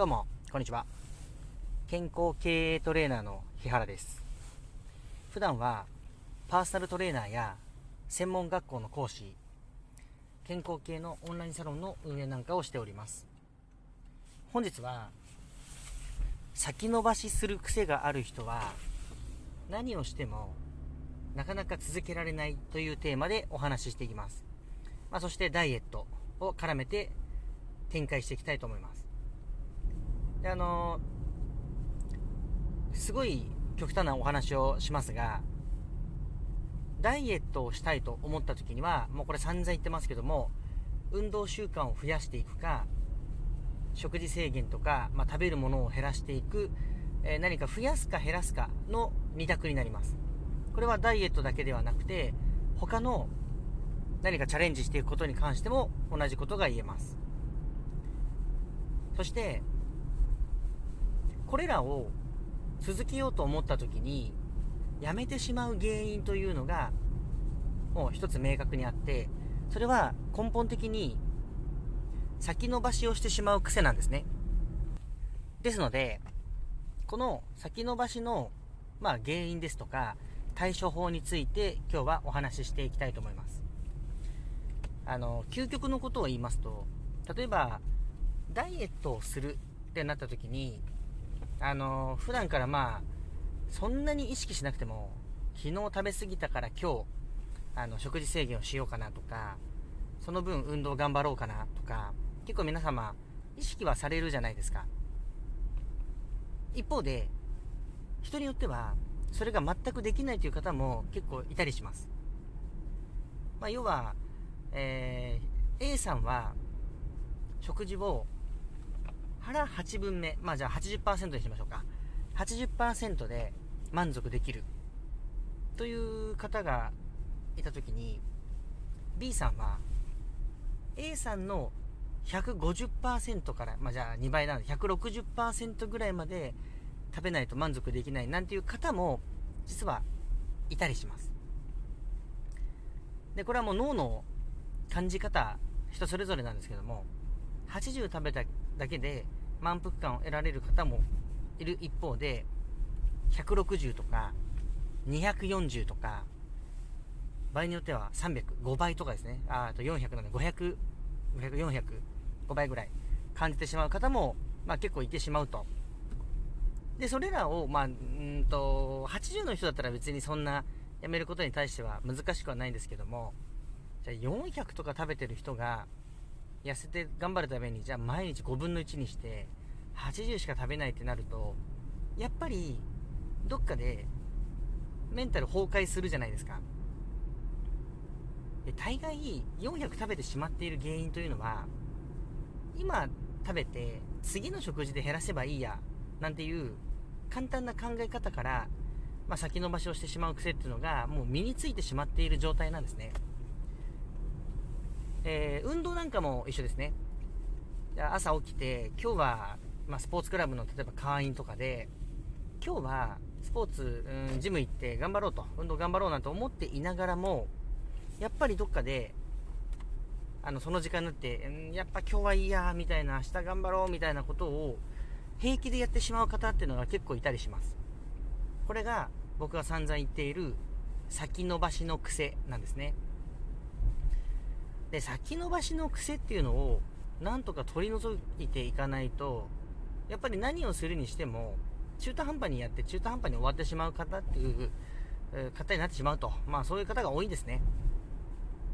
どうも、こんにちは。健康経営トレーナーの日原です。普段は、パーソナルトレーナーや専門学校の講師、健康系のオンラインサロンの運営なんかをしております。本日は、先延ばしする癖がある人は、何をしてもなかなか続けられないというテーマでお話ししていきます。まあ、そしてダイエットを絡めて展開していきたいと思います。で、あのー、すごい極端なお話をしますが、ダイエットをしたいと思った時には、もうこれ散々言ってますけども、運動習慣を増やしていくか、食事制限とか、まあ、食べるものを減らしていく、えー、何か増やすか減らすかの2択になります。これはダイエットだけではなくて、他の何かチャレンジしていくことに関しても同じことが言えます。そして、これらを続けようと思った時に、やめてしまう原因というのが、もう一つ明確にあって、それは根本的に先延ばしをしてしまう癖なんですね。ですので、この先延ばしの、まあ、原因ですとか、対処法について今日はお話ししていきたいと思います。あの、究極のことを言いますと、例えば、ダイエットをするってなった時に、あの、普段からまあ、そんなに意識しなくても、昨日食べ過ぎたから今日、あの、食事制限をしようかなとか、その分運動頑張ろうかなとか、結構皆様、意識はされるじゃないですか。一方で、人によっては、それが全くできないという方も結構いたりします。まあ、要は、えー、A さんは、食事を腹8分目、まあじゃあ80%にしましょうか。80%で満足できるという方がいたときに、B さんは A さんの150%から、まあ、じゃあ2倍なので160%ぐらいまで食べないと満足できないなんていう方も実はいたりします。で、これはもう脳の感じ方、人それぞれなんですけども、80食べただけで満腹感を得られる方もいる一方で、160とか、240とか、場合によっては300、5倍とかですね。あと400なので500、500、400、5倍ぐらい感じてしまう方も、まあ結構いてしまうと。で、それらを、まあ、うんと、80の人だったら別にそんなやめることに対しては難しくはないんですけども、じゃあ400とか食べてる人が、痩せて頑張るために、じゃあ毎日5分の1にして、80しか食べないってなると、やっぱり、どっかで、メンタル崩壊するじゃないですか。で、大概、400食べてしまっている原因というのは、今食べて、次の食事で減らせばいいや、なんていう、簡単な考え方から、まあ、先延ばしをしてしまう癖っていうのが、もう身についてしまっている状態なんですね。えー、運動なんかも一緒ですね。朝起きて、今日は、まあ、スポーツクラブの例えば会員とかで、今日はスポーツ、うん、ジム行って頑張ろうと、運動頑張ろうなんて思っていながらも、やっぱりどっかで、あの、その時間になって、ん、やっぱ今日はいいや、みたいな、明日頑張ろう、みたいなことを、平気でやってしまう方っていうのが結構いたりします。これが、僕が散々言っている、先延ばしの癖なんですね。で、先延ばしの癖っていうのを、なんとか取り除いていかないと、やっぱり何をするにしても、中途半端にやって中途半端に終わってしまう方っていう方になってしまうと。まあそういう方が多いんですね。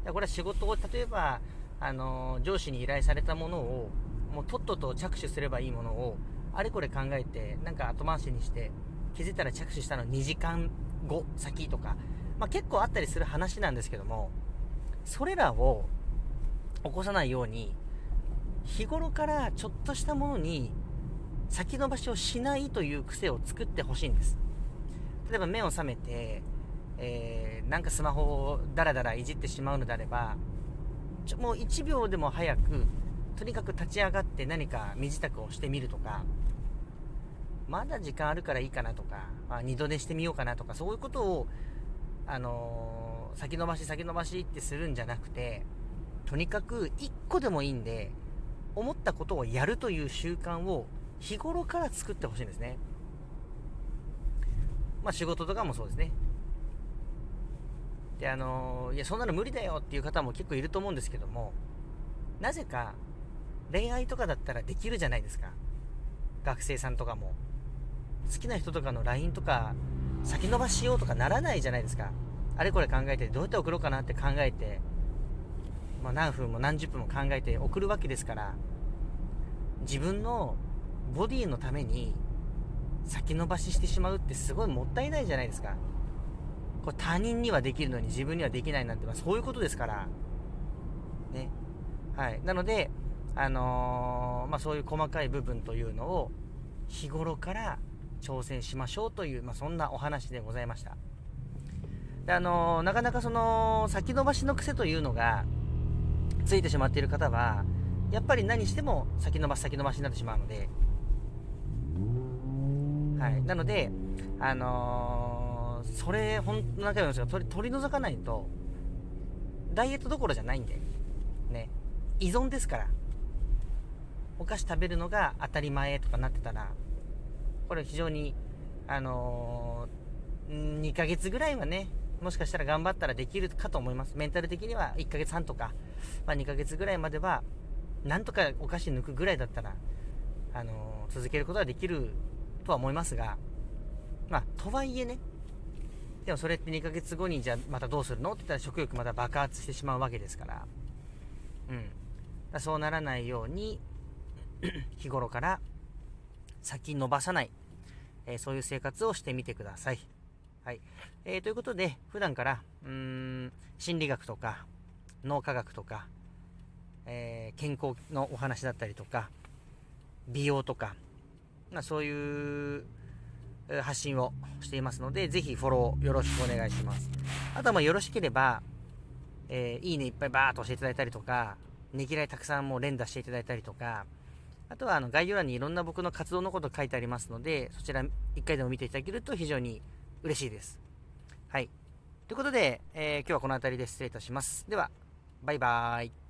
これは仕事を、例えば、あの、上司に依頼されたものを、もうとっとと着手すればいいものを、あれこれ考えて、なんか後回しにして、気づいたら着手したの2時間後先とか、まあ結構あったりする話なんですけども、それらを起こさないように、日頃からちょっとしたものに先延ばしをしないという癖を作ってほしいんです。例えば目を覚めて、えー、なんかスマホをダラダラいじってしまうのであれば、ちょもう1秒でも早く、とにかく立ち上がって何か身支度をしてみるとか、まだ時間あるからいいかなとか、まあ、二度寝してみようかなとか、そういうことを、あのー、先延ばし先延ばしってするんじゃなくて、とにかく1個でもいいんで、思ったことをやるという習慣を日頃から作ってほしいんですね。まあ仕事とかもそうですね。で、あのー、いや、そんなの無理だよっていう方も結構いると思うんですけども、なぜか恋愛とかだったらできるじゃないですか。学生さんとかも。好きな人とかの LINE とか先延ばししようとかならないじゃないですか。あれこれ考えてどうやって送ろうかなって考えて、まあ、何分も何十分も考えて送るわけですから、自分のボディのために先延ばししてしまうってすごいもったいないじゃないですか。これ他人にはできるのに自分にはできないなんて、まあ、そういうことですから。ね。はい。なので、あのー、まあ、そういう細かい部分というのを日頃から挑戦しましょうという、まあ、そんなお話でございました。であのー、なかなかその先延ばしの癖というのがついてしまっている方はやっぱり何しても先延ばし先延ばしになってしまうので、はい、なので、あのー、それ、本当何回も言いますが取り取り除かないとダイエットどころじゃないんで、ね、依存ですから。お菓子食べるのが当たり前とかなってたらこれ非常に、あのー、2ヶ月ぐらいはね、もしかしたら頑張ったらできるかと思います。メンタル的には1ヶ月半とか、まあ、2ヶ月ぐらいまでは、なんとかお菓子抜くぐらいだったら、あのー、続けることはできるとは思いますが、まあ、とはいえね、でもそれって2ヶ月後にじゃあまたどうするのって言ったら食欲また爆発してしまうわけですから、うん。だそうならないように、日頃から先延ばさない、えー、そういう生活をしてみてください。はい。えー、ということで、普段から、うーん、心理学とか、脳科学とか、えー、健康のお話だったりとか、美容とか、まあ、そういう発信をしていますので、ぜひフォローよろしくお願いします。あとはまあよろしければ、えー、いいねいっぱいバーっと押していただいたりとか、ねぎらいたくさんもう連打していただいたりとか、あとはあの概要欄にいろんな僕の活動のこと書いてありますので、そちら一回でも見ていただけると非常に嬉しいです。はい。ということで、えー、今日はこの辺りで失礼いたします。では、バイバーイ。